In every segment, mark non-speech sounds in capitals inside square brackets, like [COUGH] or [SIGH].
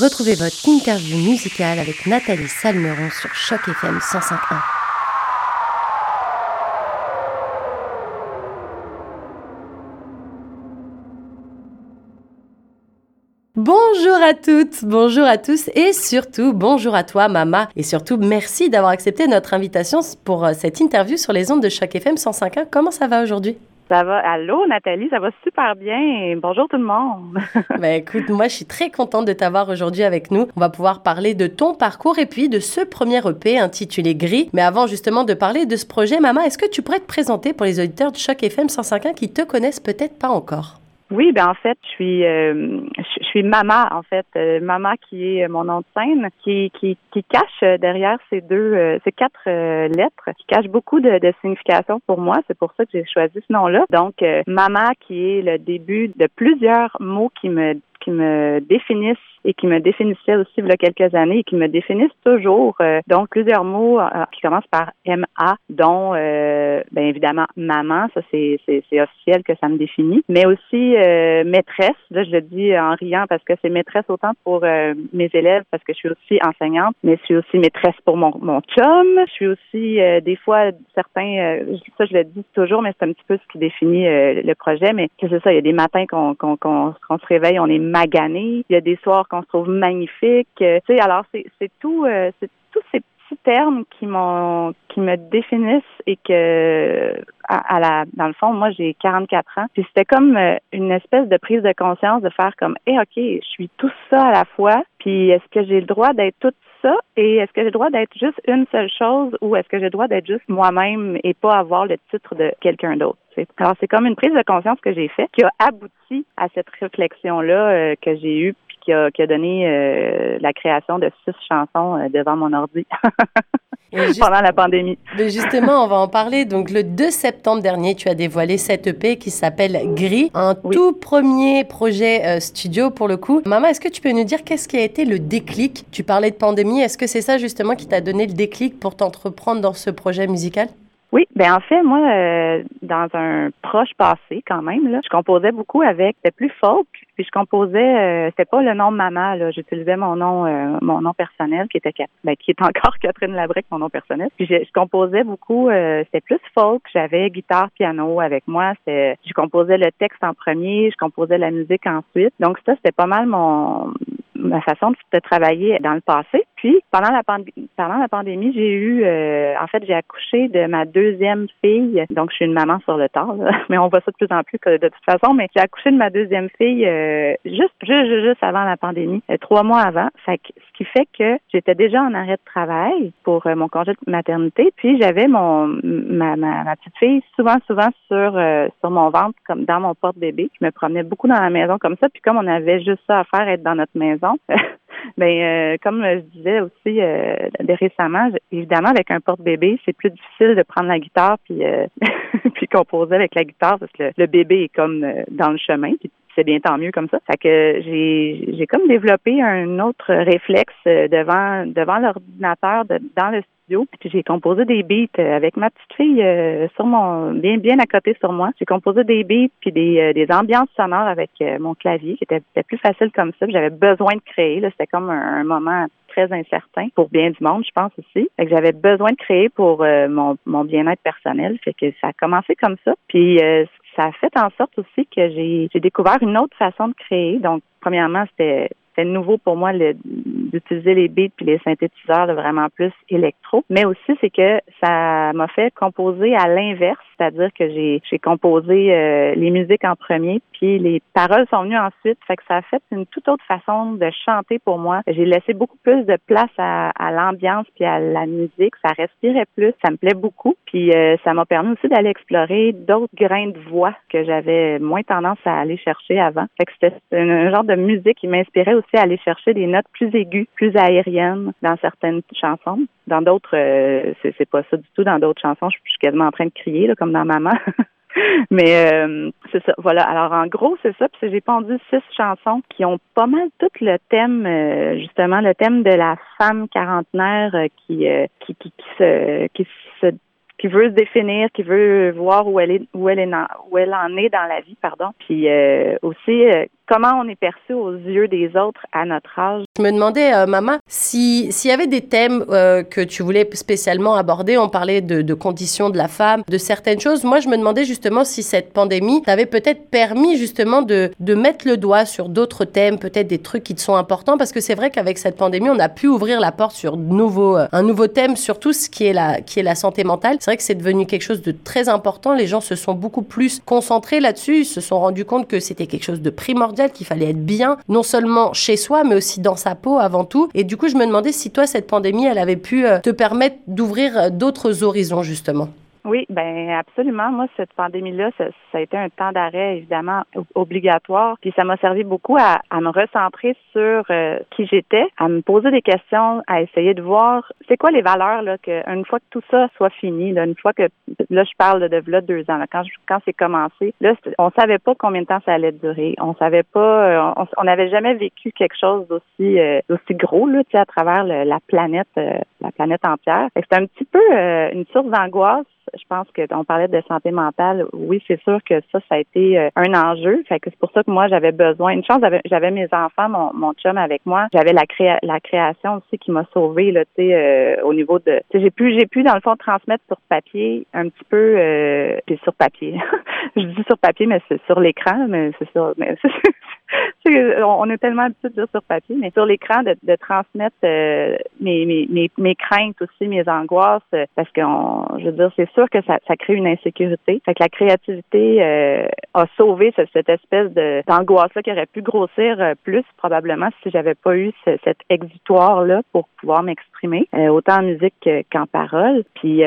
Retrouvez votre interview musicale avec Nathalie Salmeron sur Choc FM 105.1. Bonjour à toutes, bonjour à tous et surtout bonjour à toi Mama et surtout merci d'avoir accepté notre invitation pour euh, cette interview sur les ondes de Choc FM 105.1. Comment ça va aujourd'hui? Ça va. Allô, Nathalie, ça va super bien. Bonjour tout le monde. [LAUGHS] ben écoute, moi, je suis très contente de t'avoir aujourd'hui avec nous. On va pouvoir parler de ton parcours et puis de ce premier EP intitulé Gris. Mais avant justement de parler de ce projet, Maman, est-ce que tu pourrais te présenter pour les auditeurs de Choc FM 105.1 qui te connaissent peut-être pas encore? Oui, ben en fait, je suis euh, je suis Mama en fait, euh, Mama qui est mon nom de scène, qui qui, qui cache derrière ces deux euh, ces quatre lettres, qui cache beaucoup de, de signification pour moi. C'est pour ça que j'ai choisi ce nom-là. Donc Mama qui est le début de plusieurs mots qui me qui me définissent et qui me définissaient aussi il y a quelques années et qui me définissent toujours. Euh, donc, plusieurs mots euh, qui commencent par MA, dont, euh, bien évidemment, maman, ça c'est, c'est, officiel que ça me définit, mais aussi maîtresse, là je le dis en riant parce que c'est maîtresse autant pour mes élèves parce que je suis aussi enseignante, mais je suis aussi maîtresse pour mon, mon chum, je suis aussi des fois certains, ça je le dis toujours, mais c'est un petit peu ce qui définit le projet, mais c'est ça, il y a des matins qu'on, qu'on, qu'on se réveille, on est il y a des soirs qu'on se trouve magnifique. Euh, tu sais, alors c'est tout, euh, c'est tous ces petits termes qui m'ont qui me définissent et que à, la dans le fond moi j'ai 44 ans. Puis c'était comme euh, une espèce de prise de conscience de faire comme eh ok je suis tout ça à la fois. Puis est-ce que j'ai le droit d'être tout ça? Et est-ce que j'ai le droit d'être juste une seule chose ou est-ce que j'ai le droit d'être juste moi-même et pas avoir le titre de quelqu'un d'autre alors c'est comme une prise de conscience que j'ai faite qui a abouti à cette réflexion là que j'ai eue qui a, qui a donné euh, la création de six chansons euh, devant mon ordi [LAUGHS] pendant la pandémie. Mais justement, on va en parler. Donc, le 2 septembre dernier, tu as dévoilé cette EP qui s'appelle Gris, un tout premier projet euh, studio pour le coup. Maman, est-ce que tu peux nous dire qu'est-ce qui a été le déclic? Tu parlais de pandémie. Est-ce que c'est ça justement qui t'a donné le déclic pour t'entreprendre dans ce projet musical? Oui, ben en fait, moi, euh, dans un proche passé quand même, là, je composais beaucoup avec, c'était plus folk, puis je composais, euh, c'était pas le nom de maman, là, j'utilisais mon nom, euh, mon nom personnel qui était, ben, qui est encore [LAUGHS] Catherine Labrec, mon nom personnel. Puis je, composais beaucoup, euh, c'était plus folk, j'avais guitare, piano avec moi, c'était, je composais le texte en premier, je composais la musique ensuite. Donc ça, c'était pas mal mon ma façon de, travailler dans le passé. Puis pendant la, pendant la pandémie, j'ai eu, euh, en fait, j'ai accouché de ma deuxième fille. Donc je suis une maman sur le tard, [LAUGHS] mais on voit ça de plus en plus que de toute façon. Mais j'ai accouché de ma deuxième fille euh, juste, juste, juste avant la pandémie, euh, trois mois avant. Fait que, ce qui fait que j'étais déjà en arrêt de travail pour mon congé de maternité. Puis j'avais mon ma, ma, petite fille souvent, souvent sur sur mon ventre, comme dans mon porte-bébé. Je me promenais beaucoup dans la maison comme ça. Puis comme on avait juste ça à faire, être dans notre maison, [LAUGHS] ben euh, comme je disais aussi euh, récemment, évidemment avec un porte-bébé, c'est plus difficile de prendre la guitare puis euh, [LAUGHS] puis composer avec la guitare parce que le, bébé est comme dans le chemin puis c'est bien tant mieux comme ça. Fait que j'ai j'ai comme développé un autre réflexe devant devant l'ordinateur dans le puis j'ai composé des beats euh, avec ma petite fille euh, sur mon bien bien à côté sur moi. J'ai composé des beats puis des, euh, des ambiances sonores avec mon clavier qui était, plus facile comme ça. J'avais besoin de créer. C'était comme un, moment très incertain pour bien du monde, je pense aussi. Fait que j'avais besoin de créer pour mon, mon bien-être personnel. Fait que ça a commencé comme ça. Puis ça a fait en sorte aussi que j'ai découvert une autre façon de créer. Donc, premièrement, c'était c'était nouveau pour moi d'utiliser les beats puis les synthétiseurs vraiment plus électro. Mais aussi, c'est que ça m'a fait composer à l'inverse, c'est-à-dire que j'ai composé euh, les musiques en premier, puis les paroles sont venues ensuite. Fait que ça a fait une toute autre façon de chanter pour moi. J'ai laissé beaucoup plus de place à, à l'ambiance puis à la musique. Ça respirait plus. Ça me plaît beaucoup. Puis euh, ça m'a permis aussi d'aller explorer d'autres grains de voix que j'avais moins tendance à aller chercher avant. Fait que c'était un genre de musique qui m'inspirait aussi à aller chercher des notes plus aiguës, plus aériennes dans certaines chansons. Dans d'autres, euh, c'est pas ça du tout. Dans d'autres chansons, je, suis quasiment en train de crier, là, comme dans Maman. [LAUGHS] Mais euh, c'est ça. Voilà. Alors en gros, c'est ça. Puis j'ai pendu six chansons qui ont pas mal tout le thème, euh, justement, le thème de la femme quarantenaire qui, qui se qui se qui veut se définir, qui veut voir où elle est, où elle est, où elle en est dans la vie, pardon. Puis aussi comment on est perçu aux yeux des autres à notre âge. Je me demandais, euh, maman, s'il y avait des thèmes euh, que tu voulais spécialement aborder. On parlait de, conditions de la femme, de certaines choses. Moi, je me demandais justement si cette pandémie t'avait peut-être permis justement de, de mettre le doigt sur d'autres thèmes, peut-être des trucs qui te sont importants, parce que c'est vrai qu'avec cette pandémie, on a pu ouvrir la porte sur nouveau, euh, un nouveau thème, surtout ce qui est la, qui est la santé mentale. C'est vrai que c'est devenu quelque chose de très important. Les gens se sont beaucoup plus concentrés là-dessus. Ils se sont rendus compte que c'était quelque chose de primordial, qu'il fallait être bien, non seulement chez soi, mais aussi dans sa peau avant tout. Et du coup, je me demandais si toi, cette pandémie, elle avait pu euh, te permettre d'ouvrir euh, d'autres horizons, justement. Oui, ben absolument. Moi, cette pandémie-là, ça, a été un temps d'arrêt évidemment obligatoire. Puis ça m'a servi beaucoup à, me recentrer sur euh, qui j'étais, à me poser des questions, à essayer de voir c'est quoi les valeurs là que une fois que tout ça soit fini, là, une fois que là je parle de, là deux ans, quand quand c'est commencé, là on savait pas combien de temps ça allait durer. On savait pas, euh, on n'avait jamais vécu quelque chose d'aussi euh, aussi gros là, tu sais, à travers la planète, la planète entière. C'était un petit peu une source d'angoisse je pense que on parlait de santé mentale. Oui, c'est sûr que ça, ça a été euh, un enjeu. Fait que c'est pour ça que moi, j'avais besoin. Une chance, j'avais mes enfants, mon, mon chum avec moi. J'avais la, créa la création aussi qui m'a sauvée, là, tu sais, euh, au niveau de. J'ai pu, j'ai pu dans le fond transmettre sur papier un petit peu, euh, sur papier. [LAUGHS] je dis sur papier, mais c'est sur l'écran, mais c'est sûr. Mais [LAUGHS] on est tellement habitué de dire sur papier, mais sur l'écran de, de transmettre euh, mes, mes, mes, craintes aussi, mes angoisses, parce que je veux dire, c'est sûr que ça, ça crée une insécurité. Fait que la créativité euh, a sauvé cette, cette espèce de d'angoisse-là qui aurait pu grossir euh, plus probablement si j'avais pas eu ce, cet exutoire-là pour pouvoir m'exprimer, euh, autant en musique qu'en parole. Puis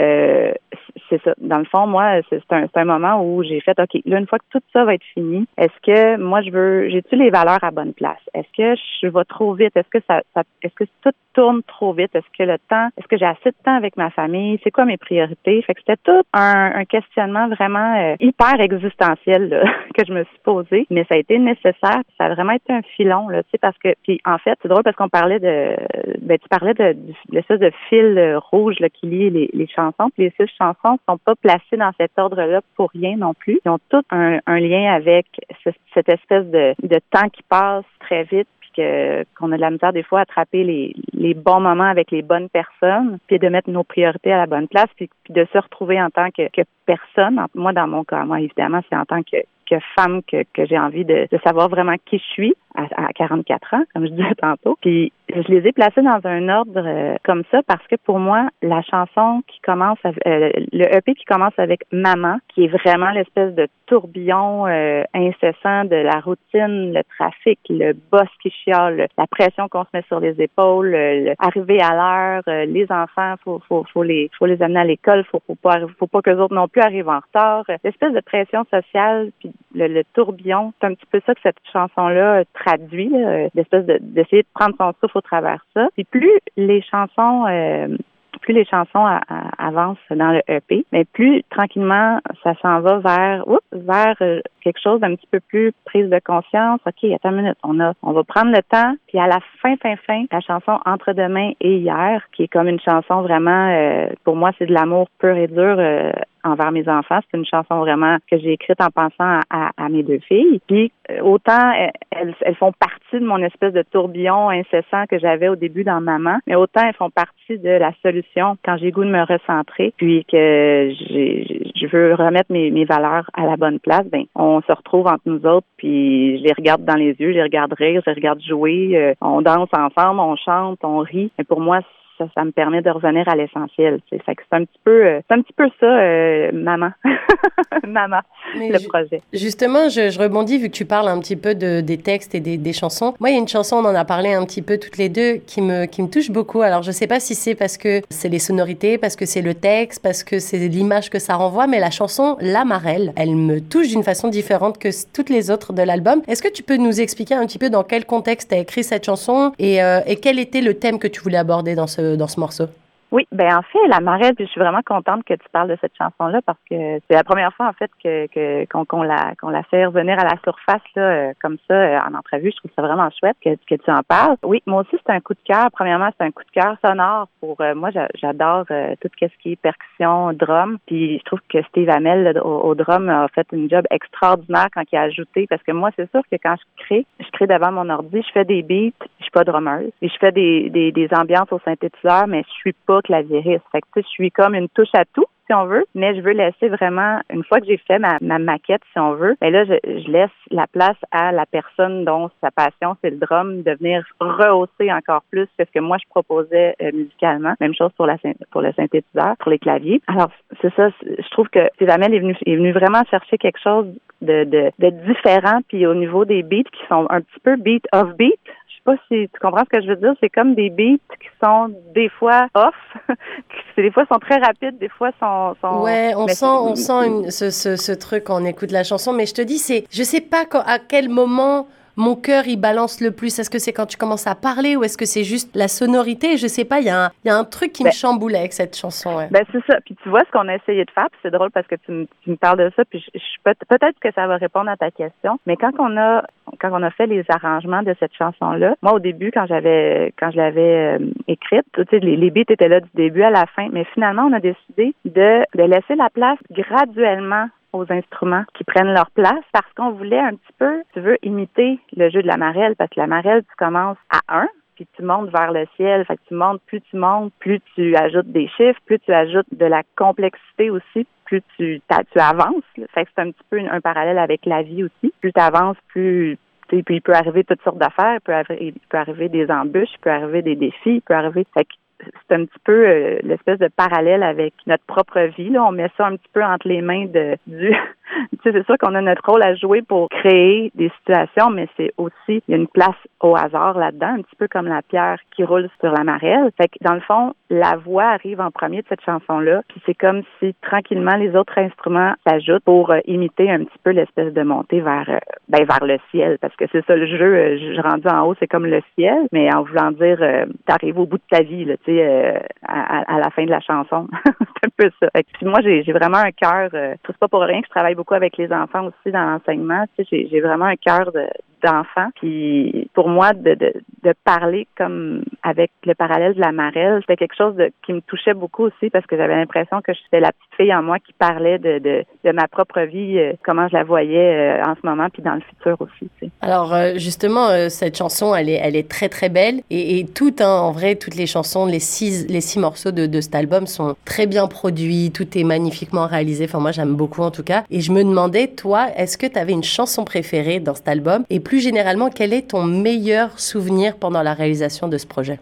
c'est ça. Dans le fond, moi, c'est un, un moment où j'ai fait, OK, là, une fois que tout ça va être fini, est-ce que moi, je veux, j'ai-tu les valeurs à bonne place? Est-ce que je vais trop vite? Est-ce que ça, est-ce que tout tourne trop vite? Est-ce que le temps, est-ce que j'ai assez de temps avec ma famille? C'est quoi mes priorités? Fait que c'était tout un, un questionnement vraiment euh, hyper existentiel là, [LAUGHS] que je me suis posé, mais ça a été nécessaire. Ça a vraiment été un filon, là, tu sais, parce que, puis en fait, c'est drôle parce qu'on parlait de, ben, tu parlais de, de l'espèce de fil euh, rouge là, qui lie les, chansons. Puis les six chansons sont pas placées dans cet ordre-là pour rien non plus. Ils ont tous un, un lien avec cette espèce de, temps qui passe très vite qu'on a de la misère des fois à attraper les, les bons moments avec les bonnes personnes, puis de mettre nos priorités à la bonne place, puis, de se retrouver en tant que, que personne. Moi, dans mon cas, moi, évidemment, c'est en tant que, femme que, j'ai envie de, savoir vraiment qui je suis à, à, 44 ans, comme je disais [LAUGHS] tantôt. Puis je les ai placés dans un ordre euh, comme ça parce que pour moi, la chanson qui commence, avec, euh, le EP qui commence avec Maman, qui est vraiment l'espèce de tourbillon euh, incessant de la routine, le trafic, le boss qui chiale, la pression qu'on se met sur les épaules, arriver à l'heure, les enfants, faut, faut, faut les, faut les amener à l'école, faut, faut pas, faut pas que les autres non plus arrivent en retard. L'espèce de pression sociale, puis le, tourbillon, c'est un petit peu ça que cette chanson-là de, d'essayer de prendre son souffle au travers ça. Et plus les chansons euh, plus les chansons avancent dans le EP, mais plus tranquillement ça s'en va vers vers euh, quelque chose d'un petit peu plus prise de conscience. OK, attends une minute, on a on va prendre le temps, puis à la fin fin fin, la chanson Entre demain et hier qui est comme une chanson vraiment euh, pour moi c'est de l'amour pur et dur envers mes enfants. C'est une chanson vraiment que j'ai écrite en pensant à, mes deux filles. Puis euh, autant elles, elles, font partie de mon espèce de tourbillon incessant que j'avais au début dans Maman, mais autant elles font partie de la solution quand j'ai goût de me recentrer, puis que je veux remettre mes, valeurs à la bonne place. Ben, on se retrouve entre nous autres, puis je les regarde dans les yeux, je les regarde rire, je les regarde jouer, euh, on danse ensemble, on chante, on rit. Mais pour moi, ça, me permet de revenir à l'essentiel. C'est un petit peu, euh, c'est un petit peu ça, euh, maman, [LAUGHS] maman, le projet. Justement, je, rebondis vu que tu parles un petit peu de, des textes et des, chansons. Moi, il y a une chanson, on en a parlé un petit peu toutes les deux, qui me, qui me touche beaucoup. Alors, je sais pas si c'est parce que c'est les sonorités, parce que c'est le texte, parce que c'est l'image que ça renvoie, mais la chanson La Marelle, elle me touche d'une façon différente que toutes les autres de l'album. Est-ce que tu peux nous expliquer un petit peu dans quel contexte tu as écrit cette chanson et, euh, et quel était le thème que tu voulais aborder dans ce dans ce morceau Oui, ben en fait, la marelle, puis je suis vraiment contente que tu parles de cette chanson-là parce que c'est la première fois en fait que qu'on la qu'on la fait revenir à la surface là euh, comme ça euh, en entrevue. Je trouve ça vraiment chouette que, que tu en parles. Oui, moi aussi c'est un coup de cœur. Premièrement, c'est un coup de cœur sonore pour euh, moi. J'adore tout ce qui est percussion, drum. Puis je trouve que Steve Hamel au, drum a fait une job extraordinaire quand il a ajouté parce que moi c'est sûr que quand je crée, je crée devant mon ordi, je fais des beats, je suis pas drummeuse et je fais des des, des ambiances au synthétiseur, mais je suis pas clavieriste. Fait que, je suis comme une touche à tout si on veut, mais je veux laisser vraiment, une fois que j'ai fait ma, maquette, si on veut, ben là, je, laisse la place à la personne dont sa passion, c'est le drum, de venir rehausser encore plus ce que moi, je proposais euh, musicalement. Même chose pour, la, pour le synthétiseur, pour les claviers. Alors, c'est ça, je trouve que Steve est venu, est venu vraiment chercher quelque chose de, de différent, puis au niveau des beats qui sont un petit peu beat of beat, pas si tu comprends ce que je veux dire. C'est comme des beats qui sont des fois off, [LAUGHS] qui des fois sont très rapides, des fois sont. sont ouais, on sent, on sent ce, ce, ce, truc quand on écoute la chanson. Mais je te dis, c'est, je sais pas quand, à quel moment mon cœur il balance le plus Est-ce que c'est quand tu commences à parler ou est-ce que c'est juste la sonorité? Je sais pas, il y, a un, y a un truc qui me ben chamboulait avec cette chanson. Ben c'est ça. Puis tu vois ce qu'on a essayé de faire, puis c'est drôle parce que tu, me, tu me parles de ça, puis je, peut-être que ça va répondre à ta question. Mais quand on a quand on a fait les arrangements de cette chanson-là, moi au début quand j'avais quand je l'avais euh, écrite, tu sais, les, les beats étaient là du début à la fin, mais finalement on a décidé de, de laisser la place graduellement aux instruments qui prennent leur place parce qu'on voulait un petit peu, tu veux, imiter le jeu de la marelle parce que la marelle, tu commences à 1 puis tu montes vers le ciel. Fait que tu montes, plus tu montes, plus tu ajoutes des chiffres, plus tu ajoutes de la complexité aussi, plus tu, tu avances. Fait que c'est un petit peu un parallèle avec la vie aussi. Plus tu avances, plus il peut arriver toutes sortes d'affaires, il peut arriver, il peut arriver des embûches, il peut arriver des défis, il peut arriver. Fait que c'est un petit peu euh, l'espèce de parallèle avec notre propre vie. Là. On met ça un petit peu entre les mains de du. [LAUGHS] c'est sûr qu'on a notre rôle à jouer pour créer des situations, mais c'est aussi il y a une place au hasard là-dedans, un petit peu comme la pierre qui roule sur la marelle. Fait que dans le fond, la voix arrive en premier de cette chanson-là, puis c'est comme si tranquillement les autres instruments s'ajoutent pour euh, imiter un petit peu l'espèce de montée vers euh, ben vers le ciel, parce que c'est ça le jeu. je rendu en haut, c'est comme le ciel, mais en voulant dire t'arrives au bout de ta vie là. Euh, à, la fin de la chanson. [LAUGHS] c'est un peu ça. moi, j'ai vraiment un cœur, euh, c'est pas pour rien que je travaille beaucoup avec les enfants aussi dans l'enseignement. j'ai vraiment un cœur de, d'enfants. Puis pour moi, de, de, de, parler comme avec le parallèle de la marelle, c'était quelque chose qui me touchait beaucoup aussi parce que j'avais l'impression que j'étais la petite fille en moi qui parlait de, de, de ma propre vie, euh, comment je la voyais euh, en ce moment, puis dans le futur aussi. Alors euh, justement, cette chanson, elle est, elle est très très belle et, et toutes, hein, en vrai, toutes les chansons, les six, les six morceaux de, de cet album sont très bien produits, tout est magnifiquement réalisé. Enfin moi, j'aime beaucoup en tout cas. Et je me demandais, toi, est-ce que tu avais une chanson préférée dans cet album? Plus généralement, quel est ton meilleur souvenir pendant la réalisation de ce projet?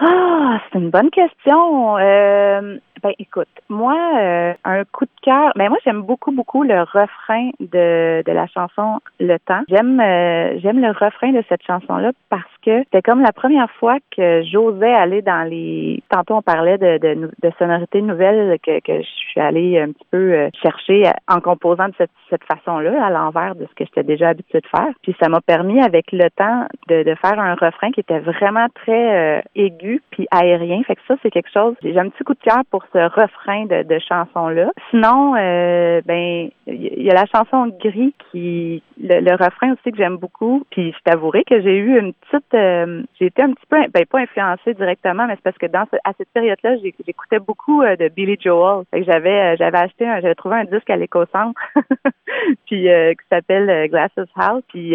Ah, c'est une bonne question. Euh, ben écoute, moi, euh, un coup de cœur. Ben moi, j'aime beaucoup, beaucoup le refrain de, de la chanson Le Temps. J'aime euh, j'aime le refrain de cette chanson-là parce que c'était comme la première fois que j'osais aller dans les. Tantôt on parlait de, de, de sonorités nouvelles que, que je suis allée un petit peu euh, chercher en composant de cette, cette façon-là, à l'envers de ce que j'étais déjà habituée de faire. Puis ça m'a permis avec le temps de, de faire un refrain qui était vraiment très aigu puis aérien. Fait que ça, c'est quelque chose. J'ai un petit coup de cœur pour ce refrain de, de chanson-là. Sinon, euh, ben, il y a la chanson Gris qui, le, refrain aussi que j'aime beaucoup. Puis je t'avouerai que j'ai eu une petite, euh, j'ai été un petit peu, ben pas influencée directement, mais c'est parce que dans à cette période-là, j'écoutais beaucoup euh, de Billy Joel. Fait que j'avais, j'avais acheté, j'avais trouvé un disque à l'éco-centre, [LAUGHS] puis qui s'appelle Glasses House. Puis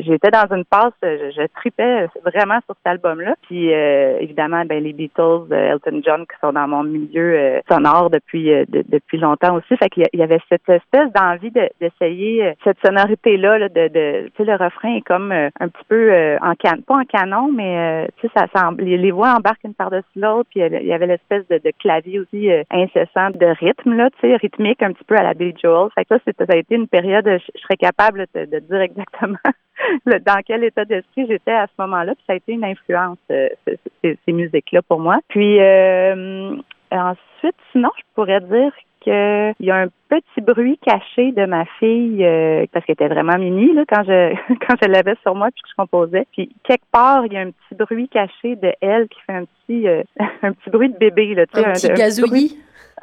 j'étais dans une passe, je, je tripais vraiment sur cet album-là. Puis évidemment, ben les Beatles, Elton John qui sont dans mon milieu euh, sonore depuis euh, depuis longtemps aussi. Fait qu'il y avait cette espèce d'envie d'essayer euh, cette sonorité-là, là, de, de tu sais, le refrain est comme un petit peu en can pas en canon, mais tu sais, ça, ça, les, voix embarquent une par-dessus l'autre, puis il y avait l'espèce de, clavier aussi incessant de rythme, là, tu sais, rythmique un petit peu à la Billy Joel. Fait que ça, ça a été une période, je, serais capable de, dire exactement [LAUGHS] dans quel état d'esprit j'étais à ce moment-là. Puis ça a été une influence, ces, ces musiques-là pour moi. Puis euh, ensuite, sinon, je pourrais dire qu'il y a un petit bruit caché de ma fille euh, parce qu'elle était vraiment mini là quand je [LAUGHS] quand je l'avais sur moi puis que je composais. Puis quelque part, il y a un petit bruit caché de elle qui fait un petit euh, [LAUGHS] un petit bruit de bébé là, tu sais, un, petit gazouillis?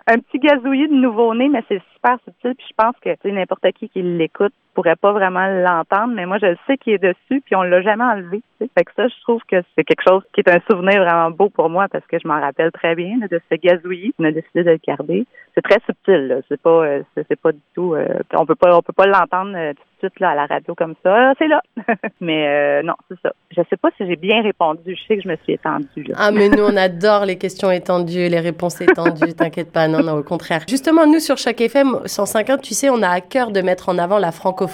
Un petit gazouillis de nouveau-né, mais c'est super subtil. Puis je pense que n'importe qui qui l'écoute pourrait pas vraiment l'entendre, mais moi je le sais qu'il est dessus, puis on l'a jamais enlevé. Fait que ça, je trouve que c'est quelque chose qui est un souvenir vraiment beau pour moi parce que je m'en rappelle très bien de ce gazouillis. On a décidé de le garder. C'est très subtil. C'est pas, euh, c'est pas du tout. Euh, on peut pas, on peut pas l'entendre euh, suite là à la radio comme ça. C'est là. [LAUGHS] mais non, c'est ça. Je sais pas si j'ai bien répondu. Je sais que je me suis étendue. Là. Ah mais nous on adore les questions étendues, les réponses étendues. [LAUGHS] T'inquiète pas, non non au contraire. Justement nous sur chaque FM 150, tu sais, on a à cœur de mettre en avant la franco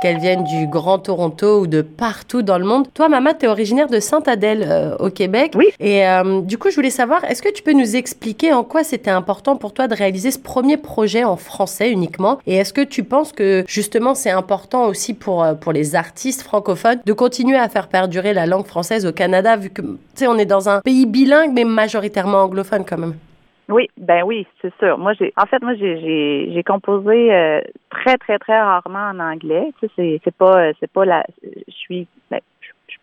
qu'elles viennent du Grand Toronto ou de partout dans le monde. Toi, Maman, tu es originaire de Sainte-Adèle euh, au Québec. Oui. Et euh, du coup, je voulais savoir, est-ce que tu peux nous expliquer en quoi c'était important pour toi de réaliser ce premier projet en français uniquement? Et est-ce que tu penses que justement c'est important aussi pour, euh, pour les artistes francophones de continuer à faire perdurer la langue française au Canada, vu que, tu sais, on est dans un pays bilingue, mais majoritairement anglophone quand même oui, ben oui, c'est sûr. Moi, j'ai, en fait, moi, j'ai, j'ai, composé euh, très, très, très rarement en anglais. Tu sais, c'est, c'est pas, euh, c'est pas la, je suis, ben,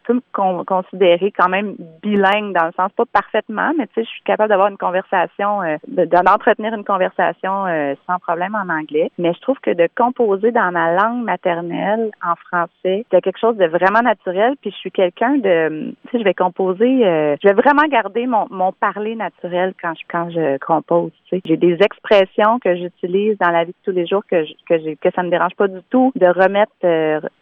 peux me considérer quand même bilingue dans le sens pas parfaitement, mais tu sais, je suis capable d'avoir une conversation, euh, d'entretenir une conversation euh, sans problème en anglais. Mais je trouve que de composer dans ma langue maternelle en français, c'est quelque chose de vraiment naturel. Puis je suis quelqu'un de, tu sais, je vais composer, euh, je vais vraiment garder mon, mon parler naturel quand je quand je compose. Tu sais, j'ai des expressions que j'utilise dans la vie de tous les jours que que j'ai que ça me dérange pas du tout de remettre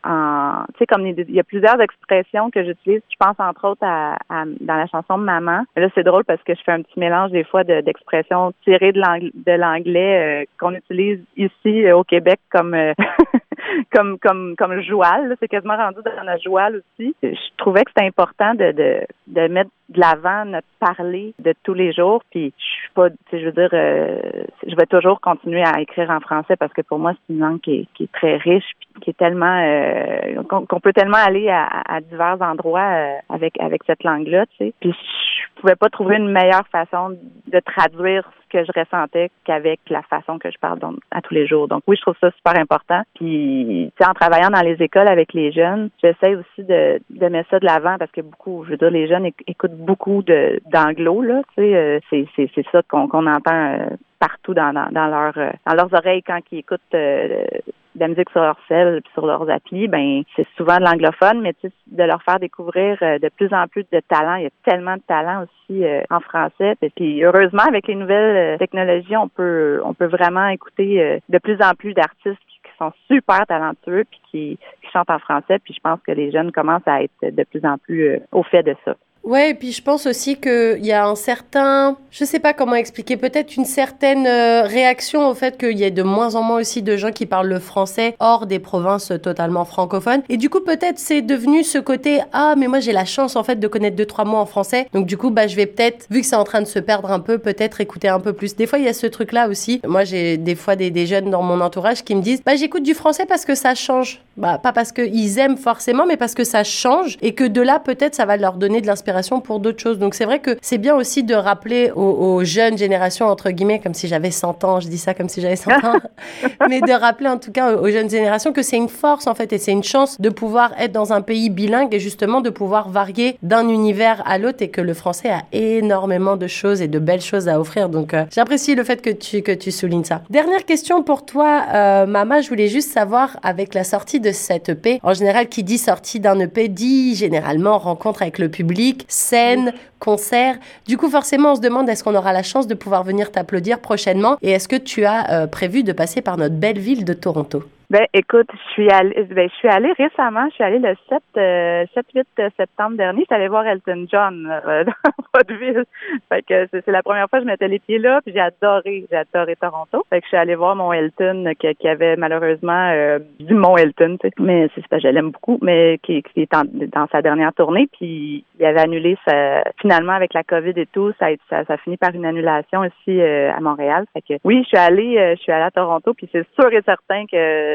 en, tu sais, comme il y a plusieurs expressions que j'utilise, je pense entre autres à, dans la chanson Maman. là, c'est drôle parce que je fais un petit mélange des fois d'expressions tirées de l'anglais euh, qu'on utilise ici euh, au Québec comme euh, [LAUGHS] comme comme comme joual. C'est quasiment rendu dans la joual aussi. Je trouvais que c'était important de, de, de mettre de l'avant notre parler de tous les jours. Puis je suis pas, je veux dire, je vais toujours continuer à écrire en français parce que pour moi c'est une langue qui est, qui est très riche, puis qui est tellement qu'on peut tellement aller à, à divers endroits euh, avec avec cette langue-là, tu sais. Puis je pouvais pas trouver une meilleure façon de traduire ce que je ressentais qu'avec la façon que je parle à tous les jours. Donc oui, je trouve ça super important. Puis en travaillant dans les écoles avec les jeunes, j'essaie aussi de, de mettre ça de l'avant parce que beaucoup, je veux dire, les jeunes écoutent beaucoup de d'anglo là. Tu sais, euh, c'est c'est c'est ça qu'on qu'on entend euh, partout dans, dans, dans, leur, dans leurs oreilles quand ils écoutent de la musique sur leur cell puis sur leurs applis, ben c'est souvent de l'anglophone, mais de leur faire découvrir euh, de plus en plus de talents. Il y a tellement de talents aussi euh, en français. Puis heureusement, avec les nouvelles euh, technologies, on peut on peut vraiment écouter de plus en plus d'artistes qui, sont super talentueux puis qui, qui chantent en français. Puis je pense que les jeunes commencent à être de plus en plus au fait de ça. Ouais, et puis je pense aussi qu'il y a un certain, je sais pas comment expliquer, peut-être une certaine euh, réaction au fait qu'il y ait de moins en moins aussi de gens qui parlent le français hors des provinces totalement francophones. Et du coup, peut-être c'est devenu ce côté, ah, mais moi j'ai la chance en fait de connaître deux, trois mots en français. Donc du coup, bah, je vais peut-être, vu que c'est en train de se perdre un peu, peut-être écouter un peu plus. Des fois, il y a ce truc-là aussi. Moi, j'ai des fois des, des, jeunes dans mon entourage qui me disent, bah, j'écoute du français parce que ça change. Bah, pas parce qu'ils aiment forcément, mais parce que ça change et que de là, peut-être, ça va leur donner de l'inspiration pour d'autres choses. Donc c'est vrai que c'est bien aussi de rappeler aux, jeunes générations, entre guillemets, comme si j'avais 100 ans, je dis ça comme si j'avais 100 ans, [LAUGHS] mais de rappeler en tout cas aux jeunes générations que c'est une force en fait et c'est une chance de pouvoir être dans un pays bilingue et justement de pouvoir varier d'un univers à l'autre et que le français a énormément de choses et de belles choses à offrir. Donc euh, j'apprécie le fait que tu, que tu soulignes ça. Dernière question pour toi, euh, Mama, je voulais juste savoir avec la sortie de cette EP, en général qui dit sortie d'un EP dit généralement rencontre avec le public, scène, concert. Du coup, forcément, on se demande est-ce qu'on aura la chance de pouvoir venir t'applaudir prochainement? Et est-ce que tu as euh, prévu de passer par notre belle ville de Toronto? Ben, écoute, je suis allée, ben, je suis allée récemment, je suis allée le 7, 7 8 septembre dernier, je suis allée voir Elton John euh, [LAUGHS] dans ville. Fait que c'est la première fois que je mettais les pieds là, puis j'ai adoré, j'ai adoré Toronto. Fait que je suis allée voir mon Elton qui, qui avait malheureusement euh, du mon Elton, tu sais, mais c'est pas je l'aime beaucoup, mais qui, qui est dans sa dernière tournée, puis il avait annulé sa, finalement avec la COVID et tout, ça ça, ça fini par une annulation ici euh, à Montréal. Fait que oui, je suis allée, euh, je suis allée à Toronto, puis c'est sûr et certain que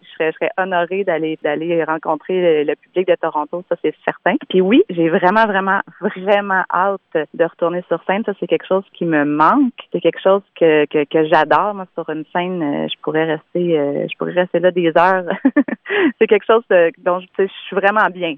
je serais, honorée d'aller d'aller rencontrer le, public de Toronto, ça c'est certain. Puis oui, j'ai vraiment, vraiment, vraiment hâte de retourner sur scène. Ça, c'est quelque chose qui me manque. C'est quelque chose que, que, que j'adore. Moi, sur une scène, euh, je pourrais rester je pourrais rester là des heures. [LAUGHS] c'est quelque chose dont je, suis vraiment bien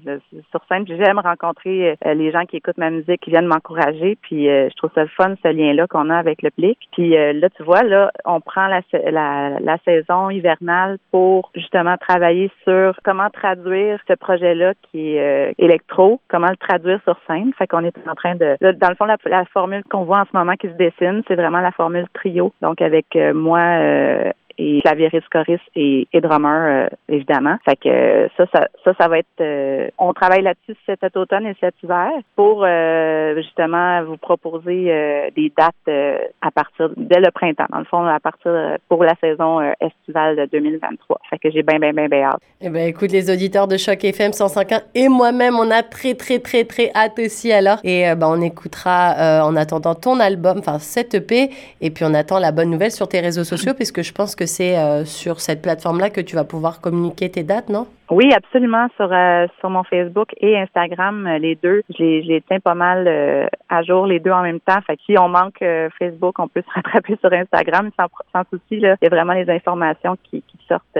sur scène. J'aime rencontrer les gens qui écoutent ma musique, qui viennent m'encourager. Puis je trouve ça le fun, ce lien-là qu'on a avec le public. Puis là, tu vois, là, on prend la, la, la saison hivernale pour justement travailler sur comment traduire ce projet-là qui est euh, électro, comment le traduire sur scène. Fait qu'on est en train de, dans le fond, la, formule qu'on voit en ce moment qui se dessine, c'est vraiment la formule trio. Donc avec euh, moi, euh, et clavieriste, choriste et, et drummer, euh, évidemment. Fait que ça, ça, ça, ça va être... Euh, on travaille là-dessus cet automne et cet hiver pour euh, justement vous proposer des dates à partir dès le printemps, dans le fond, à partir pour la saison estivale de 2023. Fait que j'ai bien, bien, bien, bien hâte. Eh ben écoute, les auditeurs de Choc FM 105.1 et moi-même, on a très, très, très, très hâte aussi alors. Et ben, on écoutera en attendant ton album, enfin cette EP, et puis on attend la bonne nouvelle sur tes réseaux sociaux, puisque je pense que c'est euh, sur cette plateforme-là que tu vas pouvoir communiquer tes dates, non? Oui, absolument. Sur euh, sur mon Facebook et Instagram, euh, les deux, je les, tiens pas mal à jour, les deux en même temps. Fait que si on manque Facebook, on peut se [LAUGHS] rattraper sur Instagram sans, sans souci. Là. Il y a vraiment les informations qui, sortent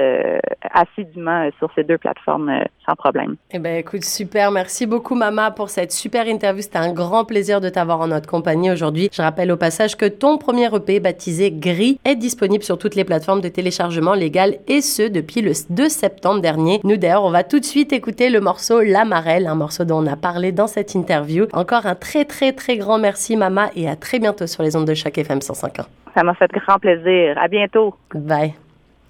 assidûment sur ces deux plateformes sans problème. Eh bien, écoute, super. Merci beaucoup, Mama, pour cette super interview. C'était un grand plaisir de t'avoir en notre compagnie aujourd'hui. Je rappelle au passage que ton premier EP, baptisé Gris, est disponible sur toutes les plateformes de téléchargement légal et ce depuis le 2 septembre dernier. Nous d'ailleurs, on va tout de suite écouter le morceau La Marelle, un morceau dont on a parlé dans cette interview. Encore un très très très grand merci Mama et à très bientôt sur les ondes de chaque FM 105.1. Ça m'a fait grand plaisir. À bientôt. Bye.